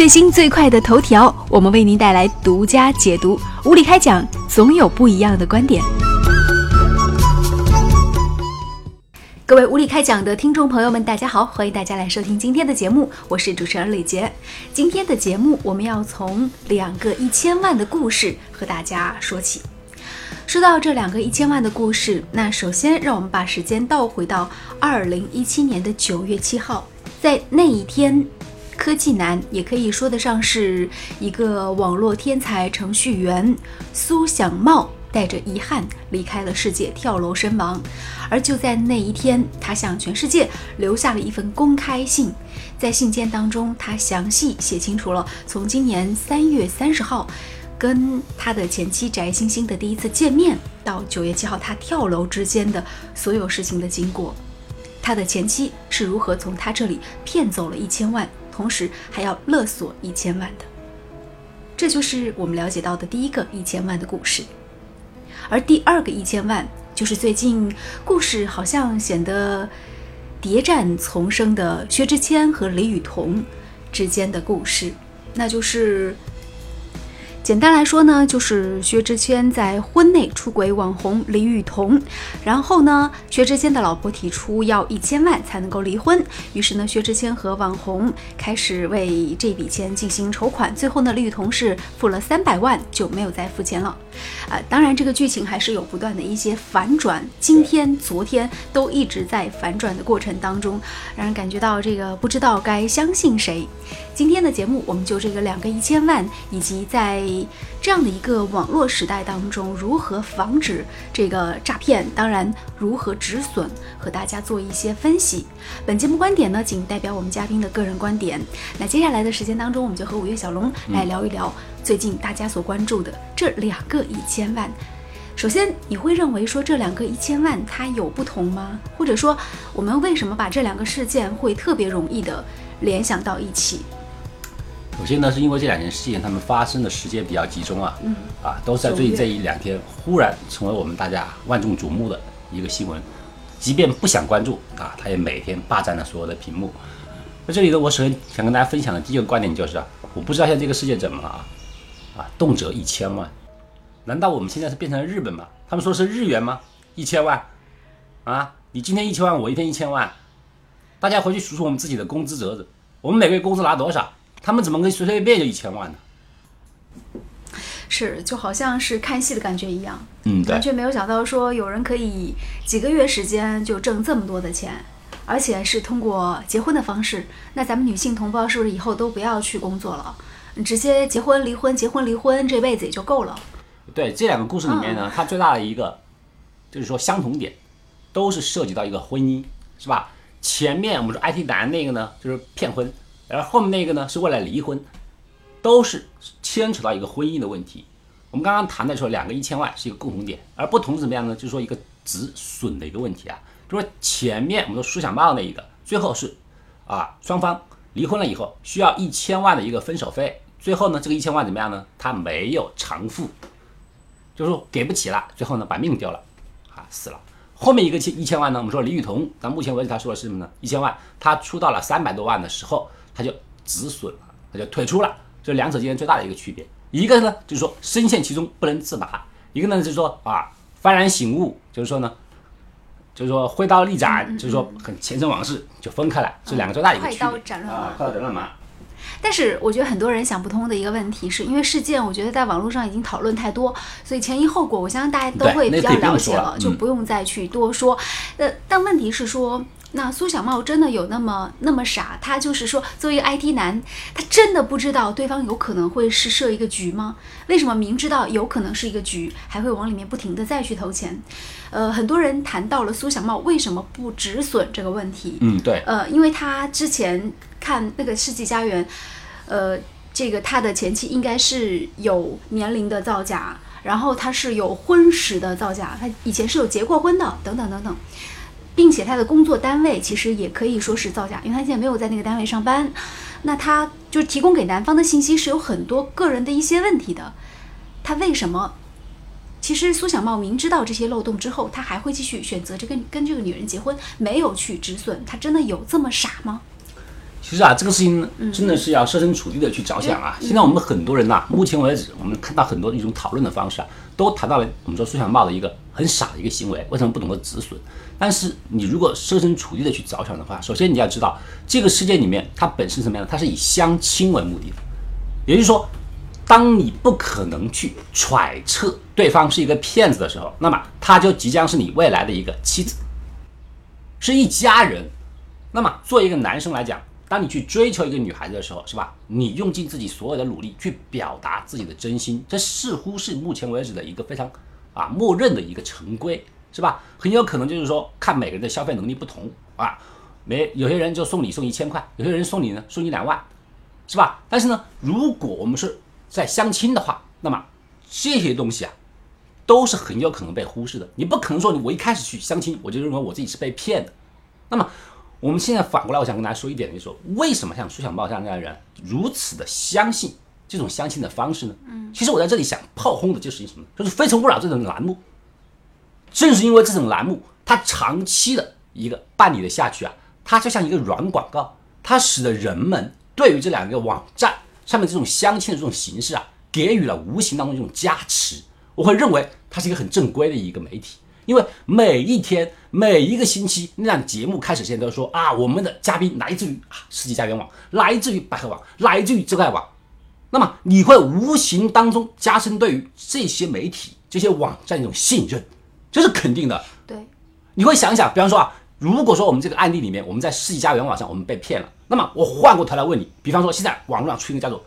最新最快的头条，我们为您带来独家解读。无理开讲，总有不一样的观点。各位无理开讲的听众朋友们，大家好，欢迎大家来收听今天的节目，我是主持人李杰。今天的节目，我们要从两个一千万的故事和大家说起。说到这两个一千万的故事，那首先让我们把时间倒回到二零一七年的九月七号，在那一天。科技男也可以说得上是一个网络天才程序员苏小茂，带着遗憾离开了世界，跳楼身亡。而就在那一天，他向全世界留下了一份公开信，在信件当中，他详细写清楚了从今年三月三十号跟他的前妻翟星星的第一次见面，到九月七号他跳楼之间的所有事情的经过，他的前妻是如何从他这里骗走了一千万。同时还要勒索一千万的，这就是我们了解到的第一个一千万的故事。而第二个一千万，就是最近故事好像显得谍战丛生的薛之谦和李雨桐之间的故事，那就是。简单来说呢，就是薛之谦在婚内出轨网红李雨桐，然后呢，薛之谦的老婆提出要一千万才能够离婚，于是呢，薛之谦和网红开始为这笔钱进行筹款，最后呢，李雨桐是付了三百万就没有再付钱了。啊，当然这个剧情还是有不断的一些反转，今天、昨天都一直在反转的过程当中，让人感觉到这个不知道该相信谁。今天的节目，我们就这个两个一千万，以及在这样的一个网络时代当中，如何防止这个诈骗，当然如何止损，和大家做一些分析。本节目观点呢，仅代表我们嘉宾的个人观点。那接下来的时间当中，我们就和五月小龙来聊一聊最近大家所关注的这两个一千万。首先，你会认为说这两个一千万它有不同吗？或者说，我们为什么把这两个事件会特别容易的联想到一起？首先呢，是因为这两件事件，他们发生的时间比较集中啊，嗯，啊，都是在最近这一两天，忽然成为我们大家万众瞩目的一个新闻，即便不想关注啊，他也每天霸占了所有的屏幕。那这里呢，我首先想跟大家分享的第一个观点就是，啊我不知道现在这个世界怎么了啊，啊，动辄一千万，难道我们现在是变成了日本吗？他们说是日元吗？一千万，啊，你今天一千万，我一天一千万，大家回去数数我们自己的工资折子，我们每个月工资拿多少？他们怎么可以随随便便就一千万呢？是，就好像是看戏的感觉一样。嗯，完全没有想到说有人可以几个月时间就挣这么多的钱，而且是通过结婚的方式。那咱们女性同胞是不是以后都不要去工作了，直接结婚离婚，结婚离婚，这辈子也就够了？对，这两个故事里面呢，它最大的一个就是说相同点，都是涉及到一个婚姻，是吧？前面我们说 IT 男那个呢，就是骗婚。而后面那个呢，是为了离婚，都是牵扯到一个婚姻的问题。我们刚刚谈的时候，两个一千万是一个共同点，而不同怎么样呢？就是说一个止损的一个问题啊。就说前面我们说苏小茂那一个，最后是啊双方离婚了以后，需要一千万的一个分手费，最后呢这个一千万怎么样呢？他没有偿付，就是说给不起了，最后呢把命丢了，啊死了。后面一个千一千万呢，我们说李雨桐，到目前为止他说的是什么呢？一千万，他出到了三百多万的时候。他就止损了，他就退出了，这两者之间最大的一个区别，一个呢就是说深陷其中不能自拔，一个呢就是说啊幡然醒悟，就是说呢，就是说挥刀立斩，就是说很前尘往事就分开了，这两个最大的一个区别啊，快刀斩乱麻。但是我觉得很多人想不通的一个问题，是因为事件，我觉得在网络上已经讨论太多，所以前因后果，我相信大家都会比较了解了，就不用再去多说。呃，但问题是说。那苏小茂真的有那么那么傻？他就是说，作为一个 IT 男，他真的不知道对方有可能会是设一个局吗？为什么明知道有可能是一个局，还会往里面不停的再去投钱？呃，很多人谈到了苏小茂为什么不止损这个问题。嗯，对。呃，因为他之前看那个世纪佳缘，呃，这个他的前妻应该是有年龄的造假，然后他是有婚史的造假，他以前是有结过婚的，等等等等。并且他的工作单位其实也可以说是造假，因为他现在没有在那个单位上班。那他就提供给男方的信息是有很多个人的一些问题的。他为什么？其实苏小茂明知道这些漏洞之后，他还会继续选择这个跟这个女人结婚，没有去止损。他真的有这么傻吗？其实啊，这个事情真的是要设身处地的去着想啊。现在我们很多人呐、目前为止，我们看到很多一种讨论的方式啊，都谈到了我们说苏小茂的一个很傻的一个行为，为什么不懂得止损？但是你如果设身处地的去着想的话，首先你要知道，这个世界里面它本身是什么样的？它是以相亲为目的的，也就是说，当你不可能去揣测对方是一个骗子的时候，那么他就即将是你未来的一个妻子，是一家人。那么，作为一个男生来讲，当你去追求一个女孩子的时候，是吧？你用尽自己所有的努力去表达自己的真心，这似乎是目前为止的一个非常啊默认的一个成规，是吧？很有可能就是说，看每个人的消费能力不同啊，没有些人就送礼送一千块，有些人送你呢送你两万，是吧？但是呢，如果我们是在相亲的话，那么这些东西啊，都是很有可能被忽视的。你不可能说你我一开始去相亲，我就认为我自己是被骗的。那么我们现在反过来，我想跟大家说一点，就是说，为什么像苏小茂这样的人如此的相信这种相亲的方式呢？嗯，其实我在这里想炮轰的就是什么？就是《非诚勿扰》这种栏目，正是因为这种栏目，它长期的一个办理的下去啊，它就像一个软广告，它使得人们对于这两个网站上面这种相亲的这种形式啊，给予了无形当中一种加持。我会认为它是一个很正规的一个媒体。因为每一天、每一个星期，那档节目开始前都说啊，我们的嘉宾来自于啊世纪佳缘网，来自于百合网，来自于真爱网。那么你会无形当中加深对于这些媒体、这些网站一种信任，这是肯定的。对，你会想一想，比方说啊，如果说我们这个案例里面，我们在世纪佳缘网上我们被骗了，那么我换过头来问你，比方说现在网络上出现一个叫做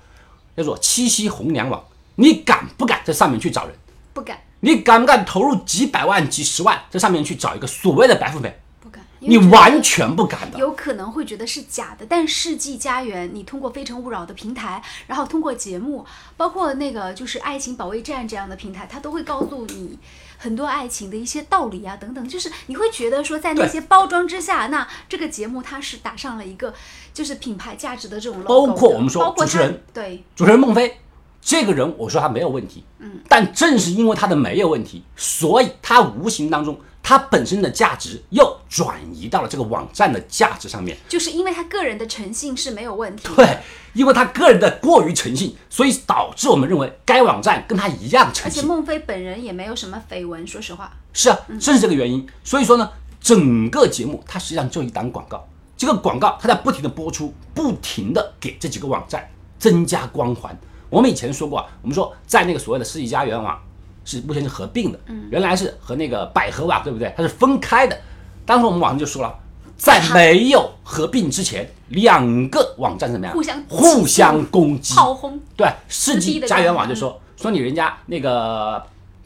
叫做七夕红娘网，你敢不敢在上面去找人？不敢，你敢不敢投入几百万、几十万在上面去找一个所谓的白富美？不敢，你完全不敢的。有可能会觉得是假的，但世纪佳缘，你通过《非诚勿扰》的平台，然后通过节目，包括那个就是《爱情保卫战》这样的平台，它都会告诉你很多爱情的一些道理啊，等等。就是你会觉得说，在那些包装之下，那这个节目它是打上了一个就是品牌价值的这种 logo，包括我们说主持人，对主持人孟非。这个人，我说他没有问题，嗯，但正是因为他的没有问题，所以他无形当中，他本身的价值又转移到了这个网站的价值上面。就是因为他个人的诚信是没有问题，对，因为他个人的过于诚信，所以导致我们认为该网站跟他一样诚信。而且孟非本人也没有什么绯闻，说实话。是啊，正是这个原因。所以说呢，整个节目它实际上就一档广告，这个广告它在不停的播出，不停的给这几个网站增加光环。我们以前说过啊，我们说在那个所谓的世纪佳缘网是目前是合并的，嗯，原来是和那个百合网对不对？它是分开的。当时我们网上就说了，在没有合并之前，两个网站怎么样？互相互相攻击，炮轰。对，世纪佳缘网就说说你人家那个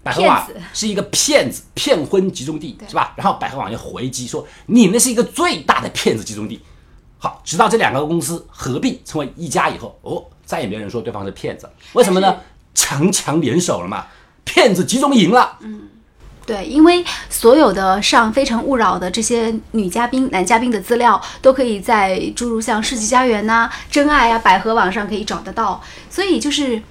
百合网是一个骗子，骗婚集中地是吧？然后百合网又回击说你那是一个最大的骗子集中地。好，直到这两个公司合并成为一家以后，哦。再也没有人说对方是骗子，为什么呢？强强联手了嘛，骗子集中营了。嗯，对，因为所有的上《非诚勿扰》的这些女嘉宾、男嘉宾的资料，都可以在诸如像世纪佳缘呐、真爱呀、百合网上可以找得到，所以就是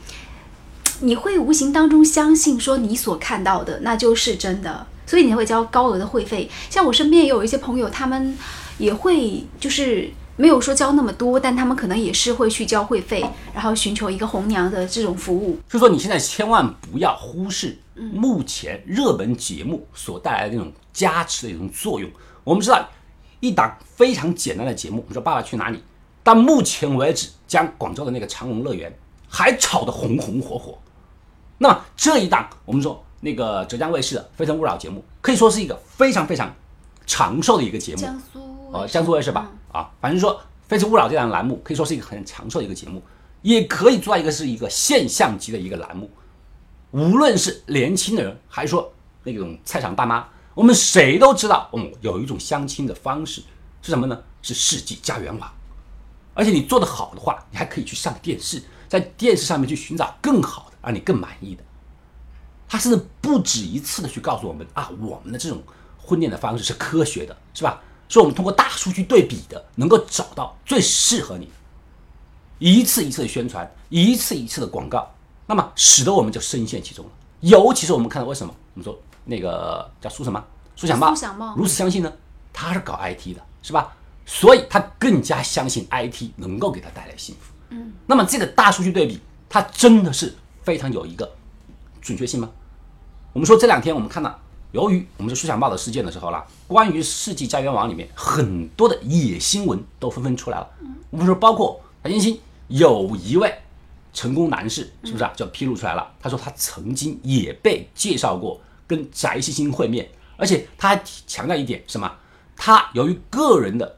你会无形当中相信说你所看到的那就是真的，所以你会交高额的会费。像我身边也有一些朋友，他们也会就是。没有说交那么多，但他们可能也是会去交会费，然后寻求一个红娘的这种服务。就说你现在千万不要忽视目前热门节目所带来的那种加持的一种作用。我们知道，一档非常简单的节目，我们说《爸爸去哪里》，到目前为止将广州的那个长隆乐园还炒得红红火火。那么这一档我们说那个浙江卫视的《非诚勿扰》节目，可以说是一个非常非常长寿的一个节目。江苏。呃，江苏卫视吧，啊，反正说《非诚勿扰》这档栏目可以说是一个很长寿的一个节目，也可以做一个是一个现象级的一个栏目。无论是年轻的人，还是说那种菜场大妈，我们谁都知道，嗯，有一种相亲的方式是什么呢？是世纪佳缘网。而且你做得好的话，你还可以去上电视，在电视上面去寻找更好的，让你更满意的。他甚至不止一次的去告诉我们啊，我们的这种婚恋的方式是科学的，是吧？是我们通过大数据对比的，能够找到最适合你。一次一次的宣传，一次一次的广告，那么使得我们就深陷其中了。尤其是我们看到为什么我们说那个叫苏什么苏小茂，苏小茂如此相信呢？他是搞 IT 的，是吧？所以他更加相信 IT 能够给他带来幸福。嗯，那么这个大数据对比，它真的是非常有一个准确性吗？我们说这两天我们看到，由于我们是书想报的事件的时候了，关于世纪家园网里面很多的野新闻都纷纷出来了。我们说包括白星星有一位成功男士，是不是啊？就披露出来了，他说他曾经也被介绍过跟翟星星会面，而且他还强调一点什么？他由于个人的。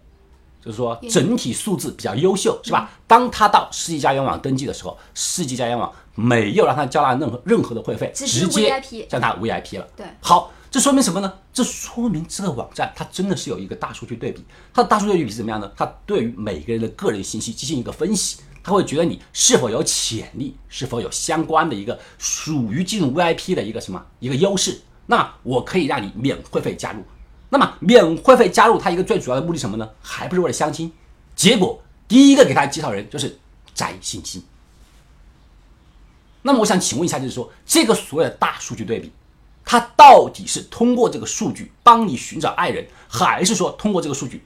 就是说，整体素质比较优秀，是吧？当他到世纪佳缘网登记的时候，世纪佳缘网没有让他交纳任何任何的会费，直接将他 VIP 了。对，好，这说明什么呢？这说明这个网站它真的是有一个大数据对比。它的大数据对比是怎么样呢？它对于每个人的个人信息进行一个分析，他会觉得你是否有潜力，是否有相关的一个属于进入 VIP 的一个什么一个优势，那我可以让你免会费加入。那么免会费加入它一个最主要的目的什么呢？还不是为了相亲？结果第一个给他介绍人就是翟星星。那么我想请问一下，就是说这个所谓的大数据对比，他到底是通过这个数据帮你寻找爱人，还是说通过这个数据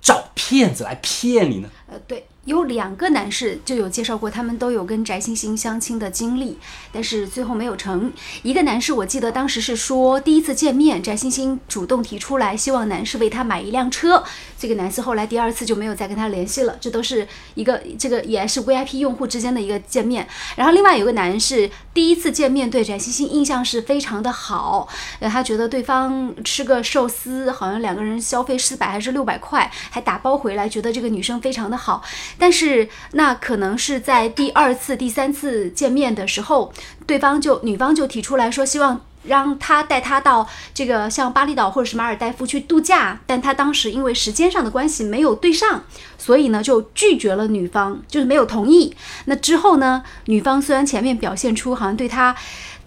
找骗子来骗你呢？呃，对。有两个男士就有介绍过，他们都有跟翟星星相亲的经历，但是最后没有成。一个男士我记得当时是说，第一次见面，翟星星主动提出来，希望男士为他买一辆车。这个男士后来第二次就没有再跟他联系了。这都是一个这个也是 VIP 用户之间的一个见面。然后另外有个男士第一次见面对翟星星印象是非常的好，呃，他觉得对方吃个寿司好像两个人消费四百还是六百块，还打包回来，觉得这个女生非常的好。但是那可能是在第二次、第三次见面的时候，对方就女方就提出来说，希望让他带他到这个像巴厘岛或者是马尔代夫去度假，但他当时因为时间上的关系没有对上，所以呢就拒绝了女方，就是没有同意。那之后呢，女方虽然前面表现出好像对他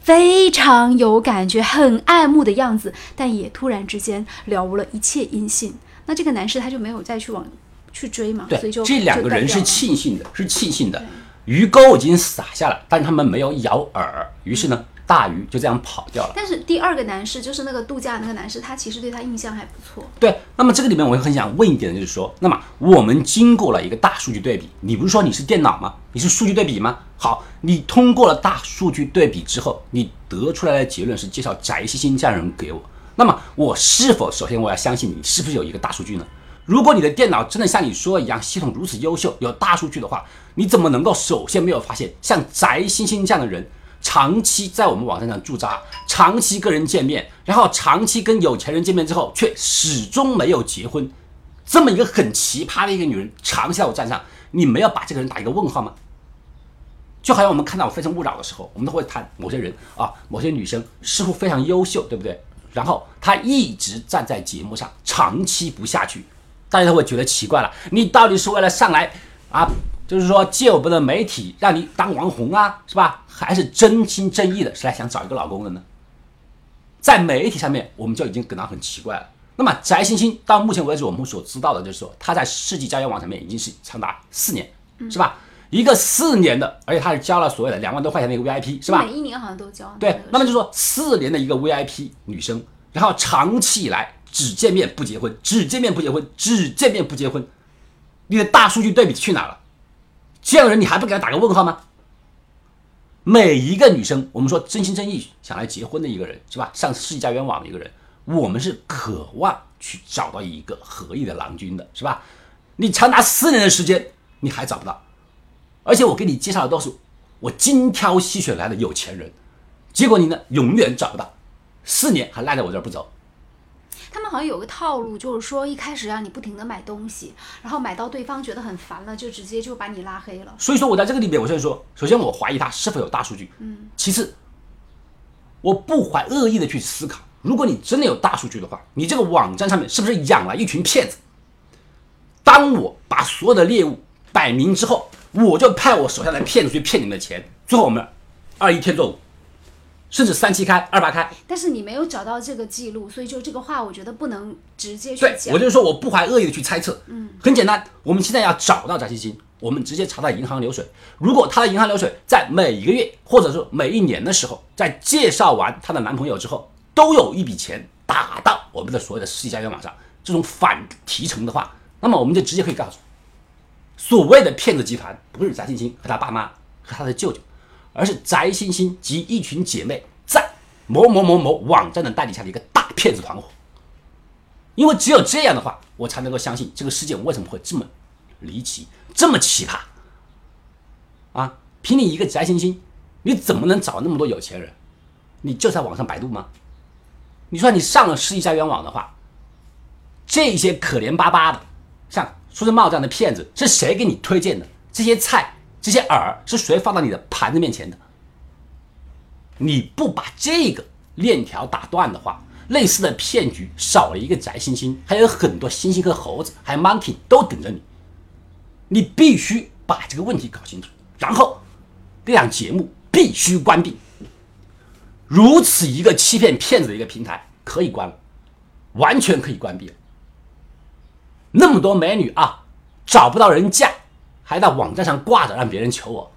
非常有感觉、很爱慕的样子，但也突然之间了无了一切音信。那这个男士他就没有再去往。去追嘛？对，这两个人是庆幸的，是庆幸的。鱼钩已经撒下了，但他们没有咬饵。于是呢，大鱼就这样跑掉了。但是第二个男士，就是那个度假那个男士，他其实对他印象还不错。对，那么这个里面我也很想问一点，就是说，那么我们经过了一个大数据对比，你不是说你是电脑吗？你是数据对比吗？好，你通过了大数据对比之后，你得出来的结论是介绍翟西星这样人给我。那么我是否首先我要相信你是不是有一个大数据呢？如果你的电脑真的像你说一样，系统如此优秀，有大数据的话，你怎么能够首先没有发现像翟星星这样的人，长期在我们网站上驻扎，长期跟人见面，然后长期跟有钱人见面之后，却始终没有结婚，这么一个很奇葩的一个女人，长期在我站上，你没有把这个人打一个问号吗？就好像我们看到《非诚勿扰》的时候，我们都会谈某些人啊，某些女生似乎非常优秀，对不对？然后她一直站在节目上，长期不下去。大家都会觉得奇怪了，你到底是为了上来啊，就是说借我们的媒体让你当网红啊，是吧？还是真心真意的是来想找一个老公的呢？在媒体上面，我们就已经感到很奇怪了。那么翟星星到目前为止，我们所知道的就是说，她在世纪佳缘网上面已经是长达四年，是吧？一个四年的，而且她是交了所谓的两万多块钱的一个 VIP，是吧？每一年好像都交。对，那么就说四年的一个 VIP 女生，然后长期以来。只见面不结婚，只见面不结婚，只见面不结婚，你的大数据对比去哪了？这样的人你还不给他打个问号吗？每一个女生，我们说真心真意想来结婚的一个人，是吧？上世纪佳缘网的一个人，我们是渴望去找到一个合意的郎君的，是吧？你长达四年的时间你还找不到，而且我给你介绍的都是我精挑细选来的有钱人，结果你呢永远找不到，四年还赖在我这儿不走。他们好像有个套路，就是说一开始让你不停的买东西，然后买到对方觉得很烦了，就直接就把你拉黑了。所以说我在这个里面，我现在说，首先我怀疑他是否有大数据，嗯，其次，我不怀恶意的去思考，如果你真的有大数据的话，你这个网站上面是不是养了一群骗子？当我把所有的猎物摆明之后，我就派我手下的骗子去骗你们的钱，最后我们二一天做五。甚至三七开，二八开，但是你没有找到这个记录，所以就这个话，我觉得不能直接去讲。我就是说，我不怀恶意的去猜测。嗯，很简单，我们现在要找到翟欣欣，我们直接查他银行流水。如果他的银行流水在每一个月或者说每一年的时候，在介绍完她的男朋友之后，都有一笔钱打到我们的所有的世纪家园网上，这种反提成的话，那么我们就直接可以告诉，所谓的骗子集团不是翟欣欣和他爸妈和他的舅舅，而是翟欣欣及一群姐妹在某某某某网站的代理下的一个大骗子团伙。因为只有这样的话，我才能够相信这个事件为什么会这么离奇、这么奇葩。啊，凭你一个翟欣欣，你怎么能找那么多有钱人？你就在网上百度吗？你说你上了世纪佳缘网的话，这些可怜巴巴的，像苏志茂这样的骗子，是谁给你推荐的？这些菜、这些饵是谁放到你的盘子面前的？你不把这个链条打断的话，类似的骗局少了一个翟星星，还有很多猩猩和猴子，还有 monkey 都等着你。你必须把这个问题搞清楚，然后这档节目必须关闭。如此一个欺骗骗子的一个平台可以关了，完全可以关闭了。那么多美女啊，找不到人嫁，还在网站上挂着让别人求我，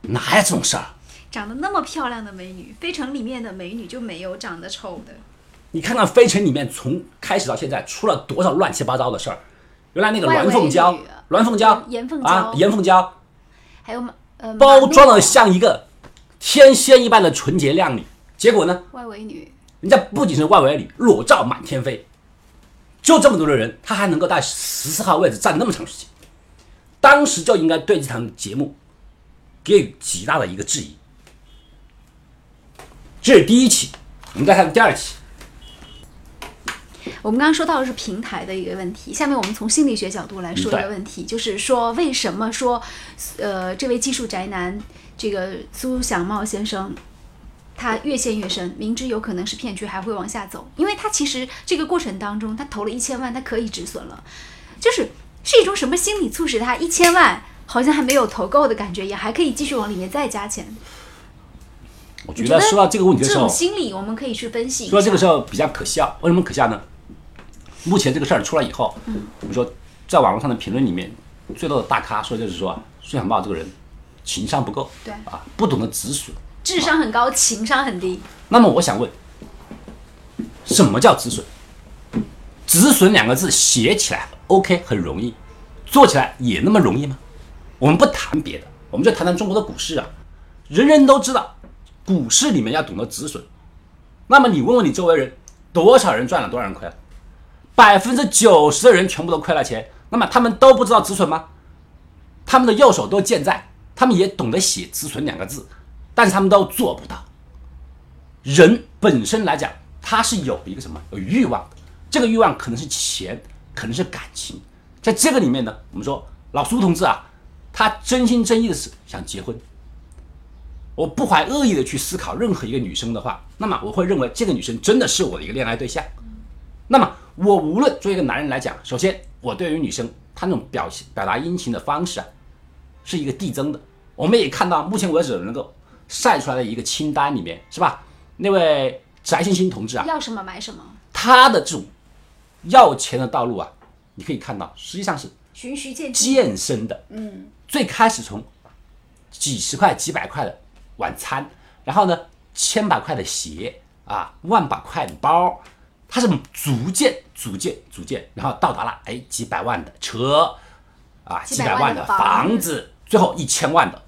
哪有这种事儿？长得那么漂亮的美女，飞城里面的美女就没有长得丑的。你看看飞城里面从开始到现在出了多少乱七八糟的事儿？原来那个栾凤娇，栾凤娇，严凤娇啊，严凤娇，还有呃，包装的像一个天仙一般的纯洁靓丽，结果呢，外围女，人家不仅是外围女，裸照满天飞，就这么多的人，他还能够在十四号位置站那么长时间，当时就应该对这场节目给予极大的一个质疑。这是第一期，我们再看第二期。我们刚刚说到的是平台的一个问题，下面我们从心理学角度来说一个问题，就是说为什么说，呃，这位技术宅男这个苏小茂先生，他越陷越深，明知有可能是骗局还会往下走，因为他其实这个过程当中他投了一千万，他可以止损了，就是是一种什么心理促使他一千万好像还没有投够的感觉，也还可以继续往里面再加钱。我觉得说到这个问题的时候，这种心理我们可以去分析。说到这个时候比较可笑，为什么可笑呢？目前这个事儿出来以后，我们说在网络上的评论里面，最多的大咖说就是说孙小茂这个人情商不够，对啊，不懂得止损，智商很高，情商很低。那么我想问，什么叫止损？止损两个字写起来 OK 很容易，做起来也那么容易吗？我们不谈别的，我们就谈谈中国的股市啊，人人都知道，股市里面要懂得止损。那么你问问你周围人，多少人赚了，多少人亏了？百分之九十的人全部都亏了钱，那么他们都不知道止损吗？他们的右手都健在，他们也懂得写止损两个字，但是他们都做不到。人本身来讲，他是有一个什么有欲望，这个欲望可能是钱，可能是感情，在这个里面呢，我们说老苏同志啊，他真心真意的是想结婚。我不怀恶意的去思考任何一个女生的话，那么我会认为这个女生真的是我的一个恋爱对象。那么我无论作为一个男人来讲，首先我对于女生她那种表现表达殷勤的方式啊，是一个递增的。我们也看到目前为止能够晒出来的一个清单里面，是吧？那位翟欣欣同志啊，要什么买什么，他的这种要钱的道路啊，你可以看到，实际上是循序渐进。渐深的。嗯，最开始从几十块、几百块的晚餐，然后呢，千把块的鞋啊，万把块的包，它是逐渐、逐渐、逐渐，然后到达了哎几百万的车啊，几百万的的房房子，最后一千万的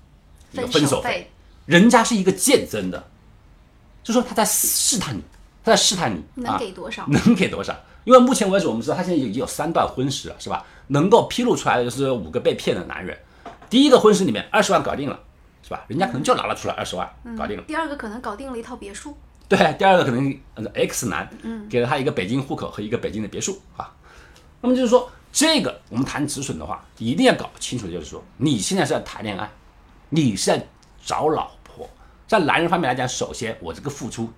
一个分分手手费，人家是一个渐增的，就说他在试探你，他在试探你能啊给多少？能给多少？因为目前为止，我们知道他现在已经有三段婚史了，是吧？能够披露出来的就是五个被骗的男人。第一个婚史里面二十万搞定了，是吧？人家可能就拿了出来二十万，搞定了。第二个可能搞定了一套别墅，对，第二个可能呃 X 男，给了他一个北京户口和一个北京的别墅啊。那么就是说，这个我们谈止损的话，一定要搞清楚，就是说你现在是在谈恋爱，你是在找老婆，在男人方面来讲，首先我这个付出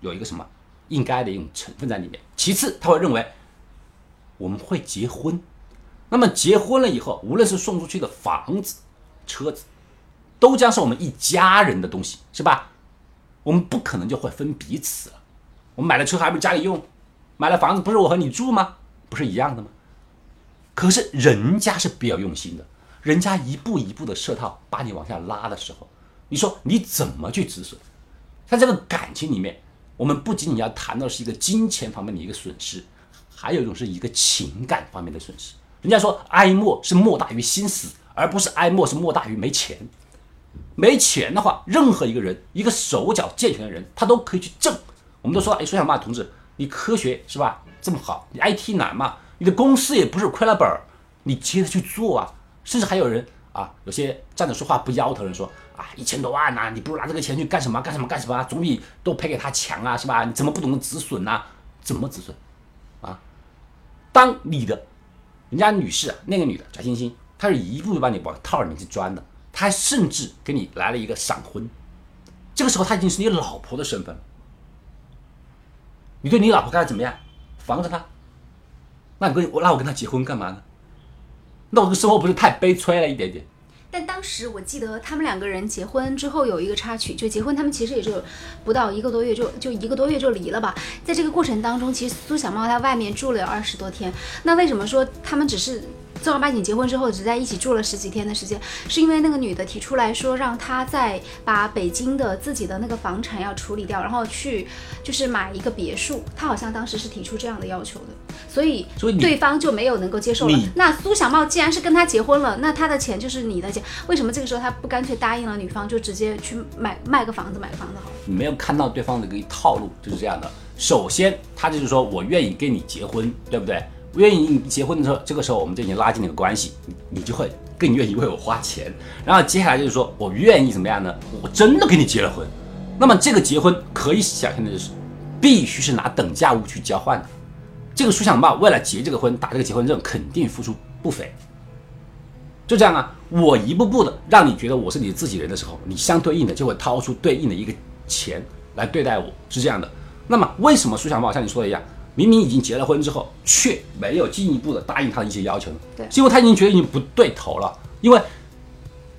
有一个什么应该的一种成分在里面，其次他会认为我们会结婚，那么结婚了以后，无论是送出去的房子、车子，都将是我们一家人的东西，是吧？我们不可能就会分彼此了。我们买了车还不是家里用，买了房子不是我和你住吗？不是一样的吗？可是人家是比较用心的，人家一步一步的设套把你往下拉的时候，你说你怎么去止损？在这个感情里面，我们不仅仅要谈到是一个金钱方面的一个损失，还有一种是一个情感方面的损失。人家说哀莫是莫大于心死，而不是哀莫是莫大于没钱。没钱的话，任何一个人，一个手脚健全的人，他都可以去挣。我们都说，哎，孙小曼同志，你科学是吧这么好，你 IT 男嘛，你的公司也不是亏了本儿，你接着去做啊。甚至还有人啊，有些站着说话不腰疼的人说啊，一千多万呐，你不如拿这个钱去干什么干什么干什么，总比都赔给他强啊，是吧？你怎么不懂得止损呐？怎么止损啊？当你的人家女士啊，那个女的翟欣欣，她是一步步把你往套里面去钻的。她甚至给你来了一个闪婚，这个时候她已经是你老婆的身份了。你对你老婆该怎么样？防着她？那你跟我那我跟她结婚干嘛呢？那我这生活不是太悲催了一点点？但当时我记得他们两个人结婚之后有一个插曲，就结婚他们其实也就不到一个多月就就一个多月就离了吧。在这个过程当中，其实苏小茂在外面住了有二十多天。那为什么说他们只是？正儿八经结婚之后，只在一起住了十几天的时间，是因为那个女的提出来说，让他再把北京的自己的那个房产要处理掉，然后去就是买一个别墅。他好像当时是提出这样的要求的，所以对方就没有能够接受了。那苏小茂既然是跟他结婚了，那他的钱就是你的钱，为什么这个时候他不干脆答应了女方，就直接去买卖个房子买个房子好了？你没有看到对方的一个套路就是这样的。首先，他就是说我愿意跟你结婚，对不对？不愿意结婚的时候，这个时候我们就已经拉近了个关系，你就会更愿意为我花钱。然后接下来就是说我愿意怎么样呢？我真的跟你结了婚，那么这个结婚可以想象的就是，必须是拿等价物去交换的。这个苏小茂为了结这个婚，打这个结婚证，肯定付出不菲。就这样啊，我一步步的让你觉得我是你自己人的时候，你相对应的就会掏出对应的一个钱来对待我，是这样的。那么为什么苏小茂像你说的一样？明明已经结了婚之后，却没有进一步的答应他的一些要求呢？对，因为他已经觉得已经不对头了。因为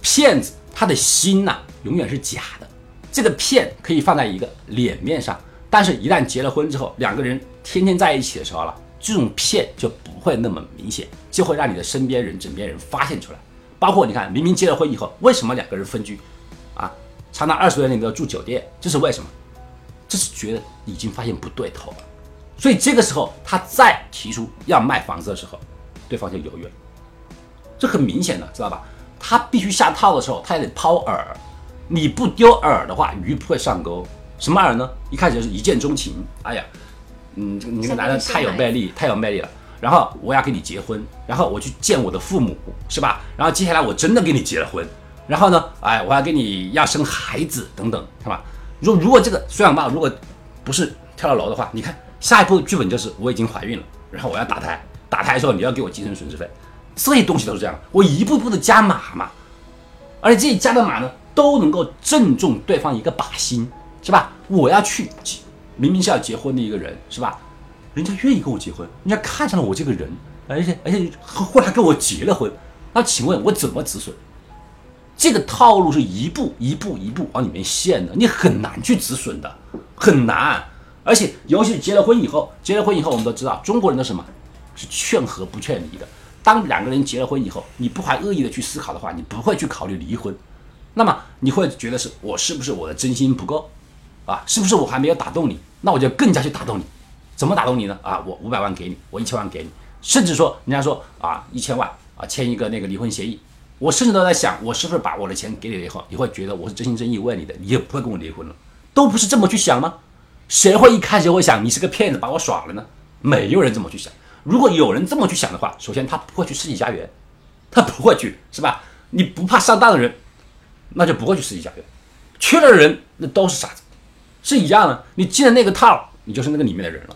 骗子他的心呐，永远是假的。这个骗可以放在一个脸面上，但是一旦结了婚之后，两个人天天在一起的时候了，这种骗就不会那么明显，就会让你的身边人、枕边人发现出来。包括你看，明明结了婚以后，为什么两个人分居啊？长达二十多年都要住酒店，这是为什么？这是觉得已经发现不对头了。所以这个时候，他再提出要卖房子的时候，对方就犹豫了。这很明显的，知道吧？他必须下套的时候，他也得抛饵。你不丢饵的话，鱼不会上钩。什么饵呢？一开始就是一见钟情。哎呀，嗯，这个你这个男的太有魅力，太有魅力了。然后我要跟你结婚，然后我去见我的父母，是吧？然后接下来我真的跟你结了婚，然后呢，哎，我要跟你要生孩子等等，是吧？如如果这个孙小茂如果不是跳了楼的话，你看。下一步剧本就是我已经怀孕了，然后我要打胎，打胎的时候你要给我精神损失费，这些东西都是这样，我一步步的加码嘛，而且这加的码呢都能够正中对方一个靶心，是吧？我要去结，明明是要结婚的一个人，是吧？人家愿意跟我结婚，人家看上了我这个人，而且而且后来跟我结了婚，那请问我怎么止损？这个套路是一步一步一步往里面陷的，你很难去止损的，很难。而且，尤其是结了婚以后，结了婚以后，我们都知道，中国人的什么，是劝和不劝离的。当两个人结了婚以后，你不怀恶意的去思考的话，你不会去考虑离婚。那么你会觉得是我是不是我的真心不够啊？是不是我还没有打动你？那我就更加去打动你。怎么打动你呢？啊，我五百万给你，我一千万给你，甚至说人家说啊一千万啊签一个那个离婚协议，我甚至都在想，我是不是把我的钱给你了以后，你会觉得我是真心真意为你的，你也不会跟我离婚了，都不是这么去想吗？谁会一开始会想你是个骗子把我耍了呢？没有人这么去想。如果有人这么去想的话，首先他不会去世纪佳缘，他不会去，是吧？你不怕上当的人，那就不会去世纪佳缘。缺的人那都是傻子，是一样的。你进了那个套，你就是那个里面的人了。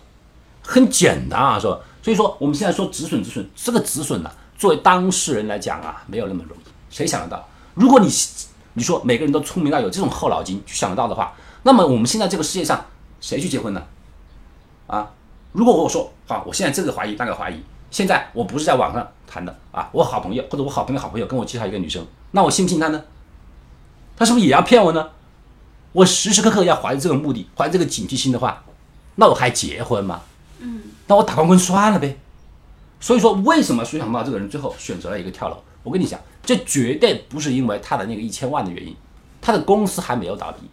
很简单啊，是吧？所以说我们现在说止损止损，这个止损呢，作为当事人来讲啊，没有那么容易。谁想得到？如果你你说每个人都聪明到有这种后脑筋去想得到的话，那么我们现在这个世界上。谁去结婚呢？啊，如果我说好，我现在这个怀疑那个怀疑，现在我不是在网上谈的啊，我好朋友或者我好朋友好朋友跟我介绍一个女生，那我信不信他呢？他是不是也要骗我呢？我时时刻刻要怀着这个目的，怀着这个警惕心的话，那我还结婚吗？嗯，那我打光棍算了呗。所以说，为什么徐小茂这个人最后选择了一个跳楼？我跟你讲，这绝对不是因为他的那个一千万的原因，他的公司还没有倒闭。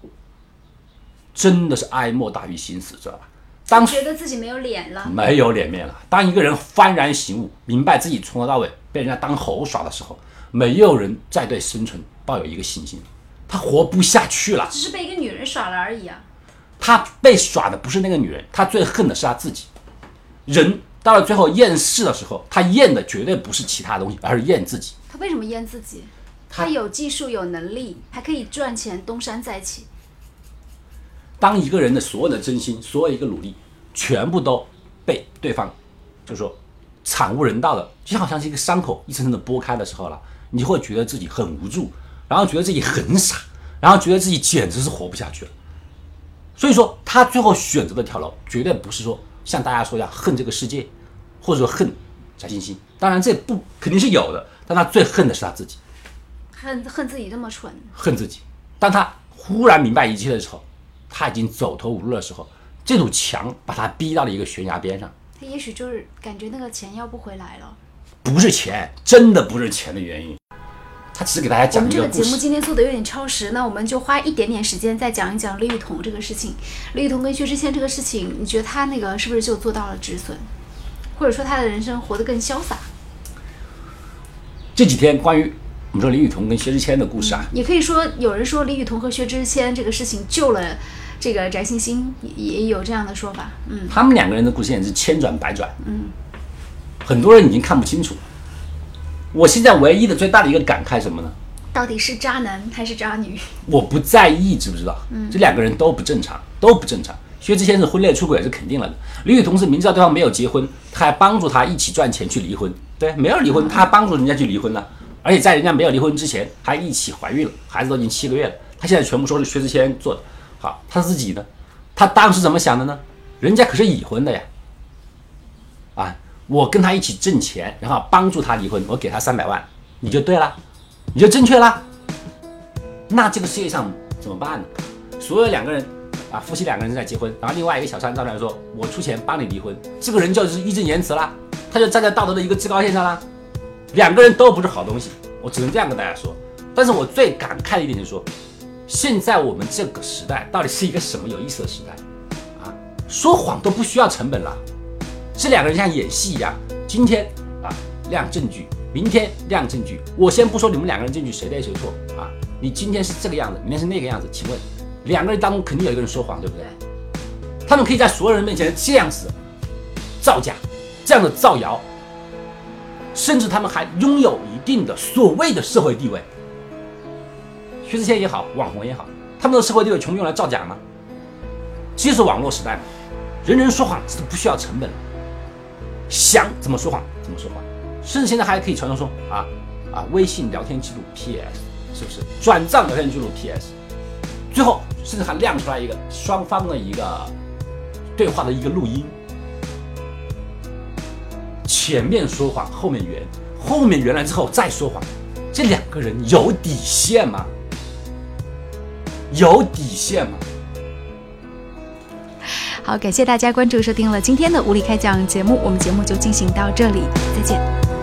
真的是哀莫大于心死，知道吧？当觉得自己没有脸了，没有脸面了。当一个人幡然醒悟，明白自己从头到尾被人家当猴耍的时候，没有人再对生存抱有一个信心，他活不下去了。只是被一个女人耍了而已啊。他被耍的不是那个女人，他最恨的是他自己。人到了最后厌世的时候，他厌的绝对不是其他东西，而是厌自己。他为什么厌自己？他有技术、有能力，还可以赚钱，东山再起。当一个人的所有的真心、所有一个努力，全部都被对方，就是说惨无人道的，就好像是一个伤口一层层的剥开的时候了，你会觉得自己很无助，然后觉得自己很傻，然后觉得自己简直是活不下去了。所以说，他最后选择的跳楼，绝对不是说像大家说一样恨这个世界，或者说恨翟欣欣。当然，这不肯定是有的，但他最恨的是他自己，恨恨自己这么蠢。恨自己。当他忽然明白一切的时候，他已经走投无路的时候，这堵墙把他逼到了一个悬崖边上。他也许就是感觉那个钱要不回来了。不是钱，真的不是钱的原因。他只是给大家讲一个故们这个节目。今天做的有点超时，那我们就花一点点时间再讲一讲李雨桐这个事情。李雨桐跟薛之谦这个事情，你觉得他那个是不是就做到了止损，或者说他的人生活得更潇洒？这几天关于我们说李雨桐跟薛之谦的故事啊，也可以说，有人说李雨桐和薛之谦这个事情救了这个翟欣欣，也也有这样的说法。嗯，他们两个人的故事也是千转百转，嗯，很多人已经看不清楚。我现在唯一的最大的一个感慨是什么呢？到底是渣男还是渣女？我不在意，知不知道？嗯，这两个人都不正常，都不正常。薛之谦是婚内出轨是肯定了的，李雨桐是明知道对方没有结婚，他还帮助他一起赚钱去离婚，对，没有离婚，他还帮助人家去离婚了，而且在人家没有离婚之前还一起怀孕了，孩子都已经七个月了，他现在全部说是薛之谦做的。他自己呢？他当时怎么想的呢？人家可是已婚的呀，啊，我跟他一起挣钱，然后帮助他离婚，我给他三百万，你就对了，你就正确了。那这个世界上怎么办呢？所有两个人啊，夫妻两个人在结婚，然后另外一个小三站出来说：“我出钱帮你离婚。”这个人就是义正言辞啦，他就站在道德的一个制高线上啦。两个人都不是好东西，我只能这样跟大家说。但是我最感慨的一点就是说，现在我们这个时代到底是一个什么有意思的时代啊？说谎都不需要成本了，这两个人像演戏一样，今天啊亮证据，明天亮证据。我先不说你们两个人证据谁对谁错啊，你今天是这个样子，明天是那个样子，请问两个人当中肯定有一个人说谎，对不对？他们可以在所有人面前这样子造假，这样的造谣，甚至他们还拥有一定的所谓的社会地位。薛之谦也好，网红也好，他们的社会地位全部用来造假吗？其实网络时代，人人说谎是不需要成本的，想怎么说谎怎么说谎，甚至现在还可以传说说啊啊，微信聊天记录 PS 是不是？转账聊天记录 PS，最后甚至还亮出来一个双方的一个对话的一个录音，前面说谎，后面圆，后面圆了之后再说谎，这两个人有底线吗？有底线吗？好，感谢大家关注收听了今天的无理开讲节目，我们节目就进行到这里，再见。